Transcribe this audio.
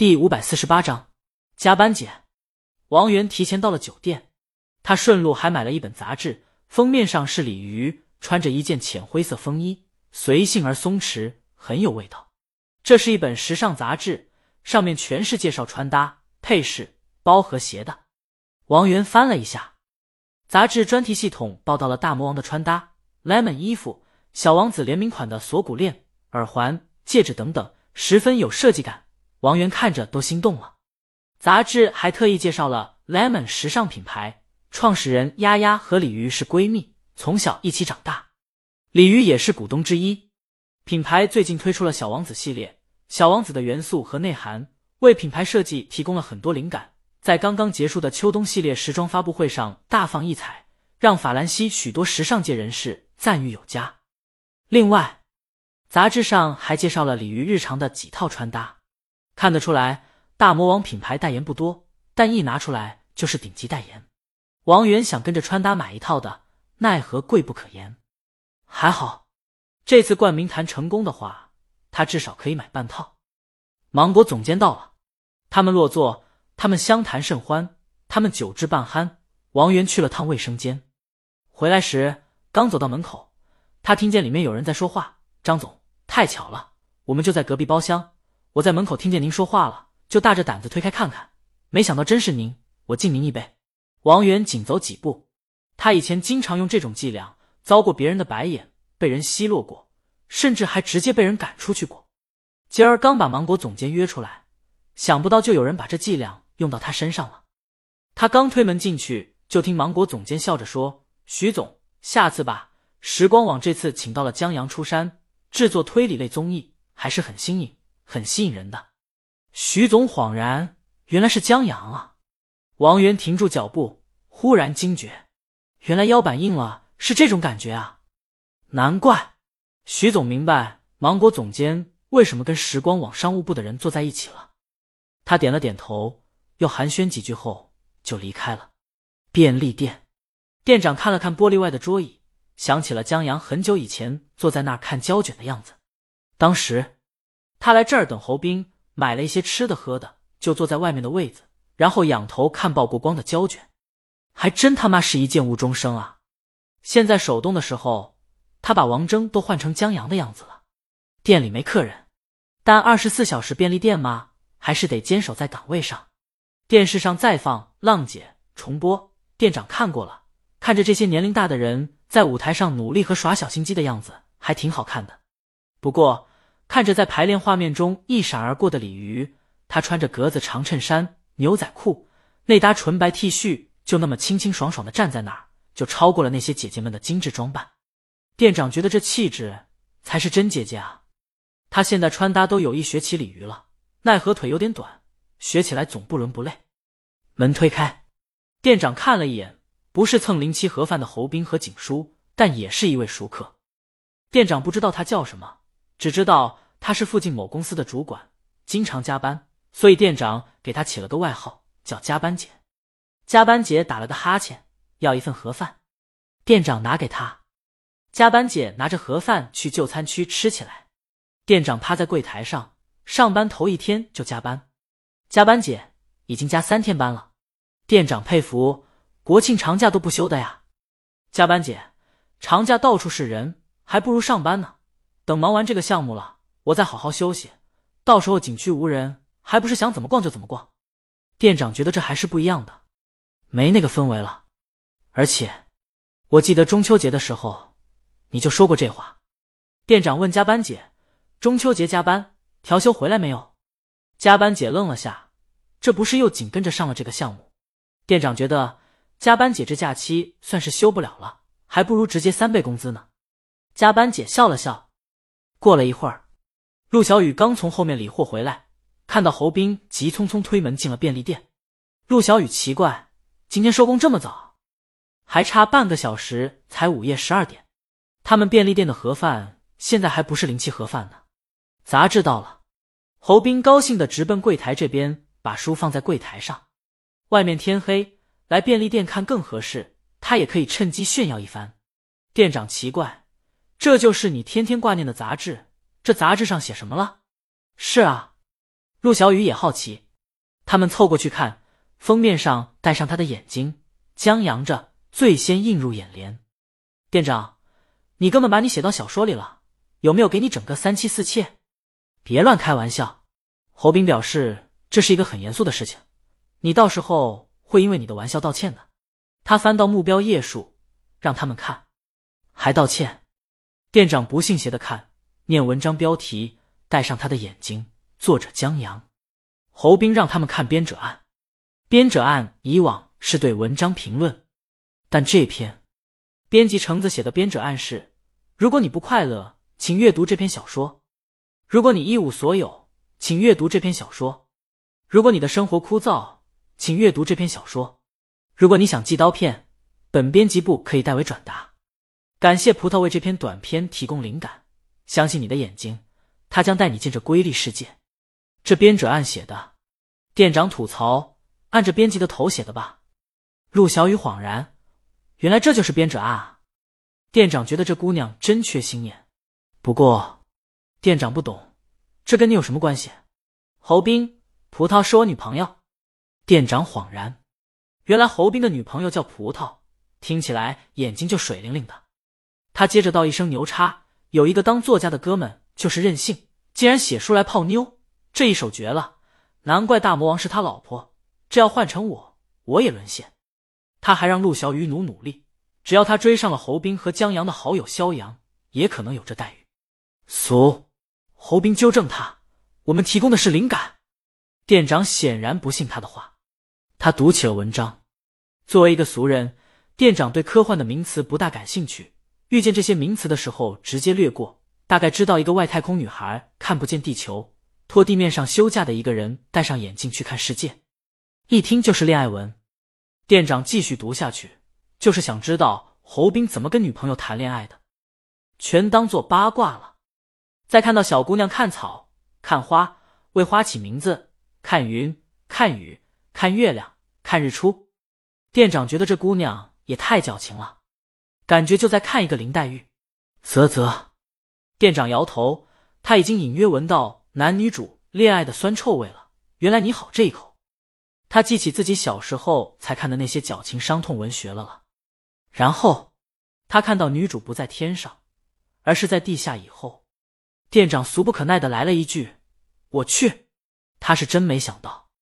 第五百四十八章加班姐。王源提前到了酒店，他顺路还买了一本杂志，封面上是鲤鱼穿着一件浅灰色风衣，随性而松弛，很有味道。这是一本时尚杂志，上面全是介绍穿搭、配饰、包和鞋的。王源翻了一下，杂志专题系统报道了大魔王的穿搭：lemon 衣服、小王子联名款的锁骨链、耳环、戒指等等，十分有设计感。王源看着都心动了。杂志还特意介绍了 Lemon 时尚品牌创始人丫丫和李鱼是闺蜜，从小一起长大，鲤鱼也是股东之一。品牌最近推出了小王子系列，小王子的元素和内涵为品牌设计提供了很多灵感。在刚刚结束的秋冬系列时装发布会上大放异彩，让法兰西许多时尚界人士赞誉有加。另外，杂志上还介绍了鲤鱼日常的几套穿搭。看得出来，大魔王品牌代言不多，但一拿出来就是顶级代言。王源想跟着穿搭买一套的，奈何贵不可言。还好，这次冠名谈成功的话，他至少可以买半套。芒果总监到了，他们落座，他们相谈甚欢，他们酒至半酣。王源去了趟卫生间，回来时刚走到门口，他听见里面有人在说话：“张总，太巧了，我们就在隔壁包厢。”我在门口听见您说话了，就大着胆子推开看看，没想到真是您，我敬您一杯。王源紧走几步，他以前经常用这种伎俩，遭过别人的白眼，被人奚落过，甚至还直接被人赶出去过。今儿刚把芒果总监约出来，想不到就有人把这伎俩用到他身上了。他刚推门进去，就听芒果总监笑着说：“徐总，下次吧。时光网这次请到了江阳出山制作推理类综艺，还是很新颖。”很吸引人的，徐总恍然，原来是江阳啊！王源停住脚步，忽然惊觉，原来腰板硬了是这种感觉啊！难怪徐总明白芒果总监为什么跟时光网商务部的人坐在一起了。他点了点头，又寒暄几句后就离开了便利店。店长看了看玻璃外的桌椅，想起了江阳很久以前坐在那儿看胶卷的样子，当时。他来这儿等侯斌，买了一些吃的喝的，就坐在外面的位子，然后仰头看曝过光的胶卷，还真他妈是一见无终生啊！现在手动的时候，他把王峥都换成江阳的样子了。店里没客人，但二十四小时便利店嘛，还是得坚守在岗位上。电视上再放《浪姐》重播，店长看过了，看着这些年龄大的人在舞台上努力和耍小心机的样子，还挺好看的。不过。看着在排练画面中一闪而过的鲤鱼，他穿着格子长衬衫、牛仔裤，内搭纯白 T 恤就那么清清爽爽的站在那儿，就超过了那些姐姐们的精致装扮。店长觉得这气质才是真姐姐啊！她现在穿搭都有意学起鲤鱼了，奈何腿有点短，学起来总不伦不类。门推开，店长看了一眼，不是蹭零七盒饭的侯斌和景书，但也是一位熟客。店长不知道他叫什么。只知道他是附近某公司的主管，经常加班，所以店长给他起了个外号叫“加班姐”。加班姐打了个哈欠，要一份盒饭，店长拿给他。加班姐拿着盒饭去就餐区吃起来。店长趴在柜台上，上班头一天就加班。加班姐已经加三天班了，店长佩服，国庆长假都不休的呀。加班姐，长假到处是人，还不如上班呢。等忙完这个项目了，我再好好休息。到时候景区无人，还不是想怎么逛就怎么逛？店长觉得这还是不一样的，没那个氛围了。而且，我记得中秋节的时候，你就说过这话。店长问加班姐：“中秋节加班，调休回来没有？”加班姐愣了下，这不是又紧跟着上了这个项目？店长觉得加班姐这假期算是休不了了，还不如直接三倍工资呢。加班姐笑了笑。过了一会儿，陆小雨刚从后面理货回来，看到侯斌急匆匆推门进了便利店。陆小雨奇怪，今天收工这么早，还差半个小时才午夜十二点。他们便利店的盒饭现在还不是零七盒饭呢。杂志到了，侯斌高兴的直奔柜台这边，把书放在柜台上。外面天黑，来便利店看更合适，他也可以趁机炫耀一番。店长奇怪。这就是你天天挂念的杂志，这杂志上写什么了？是啊，陆小雨也好奇，他们凑过去看，封面上戴上他的眼睛，江扬着，最先映入眼帘。店长，你根本把你写到小说里了，有没有给你整个三妻四妾？别乱开玩笑。侯斌表示，这是一个很严肃的事情，你到时候会因为你的玩笑道歉的。他翻到目标页数，让他们看，还道歉。店长不信邪的看，念文章标题，带上他的眼睛。作者江阳，侯斌让他们看编者案。编者案以往是对文章评论，但这篇编辑橙子写的编者案是：如果你不快乐，请阅读这篇小说；如果你一无所有，请阅读这篇小说；如果你的生活枯燥，请阅读这篇小说；如果你想寄刀片，本编辑部可以代为转达。感谢葡萄为这篇短篇提供灵感，相信你的眼睛，它将带你见这瑰丽世界。这编者按写的，店长吐槽：“按着编辑的头写的吧？”陆小雨恍然，原来这就是编者啊！店长觉得这姑娘真缺心眼，不过店长不懂，这跟你有什么关系？侯斌，葡萄是我女朋友。店长恍然，原来侯斌的女朋友叫葡萄，听起来眼睛就水灵灵的。他接着道一声牛叉：“有一个当作家的哥们就是任性，竟然写书来泡妞。”这一手绝了，难怪大魔王是他老婆。这要换成我，我也沦陷。他还让陆小雨努努力，只要他追上了侯斌和江阳的好友肖阳，也可能有这待遇。俗，侯斌纠正他：“我们提供的是灵感。”店长显然不信他的话，他读起了文章。作为一个俗人，店长对科幻的名词不大感兴趣，遇见这些名词的时候直接略过。大概知道一个外太空女孩看不见地球。拖地面上休假的一个人戴上眼镜去看世界，一听就是恋爱文。店长继续读下去，就是想知道侯斌怎么跟女朋友谈恋爱的，全当做八卦了。再看到小姑娘看草、看花，为花起名字，看云、看雨、看月亮、看日出。店长觉得这姑娘也太矫情了，感觉就在看一个林黛玉。啧啧，店长摇头，他已经隐约闻到。男女主恋爱的酸臭味了。原来你好这一口。他记起自己小时候才看的那些矫情伤痛文学了了。然后他看到女主不在天上，而是在地下。以后店长俗不可耐的来了一句：“我去。”他是真没想到。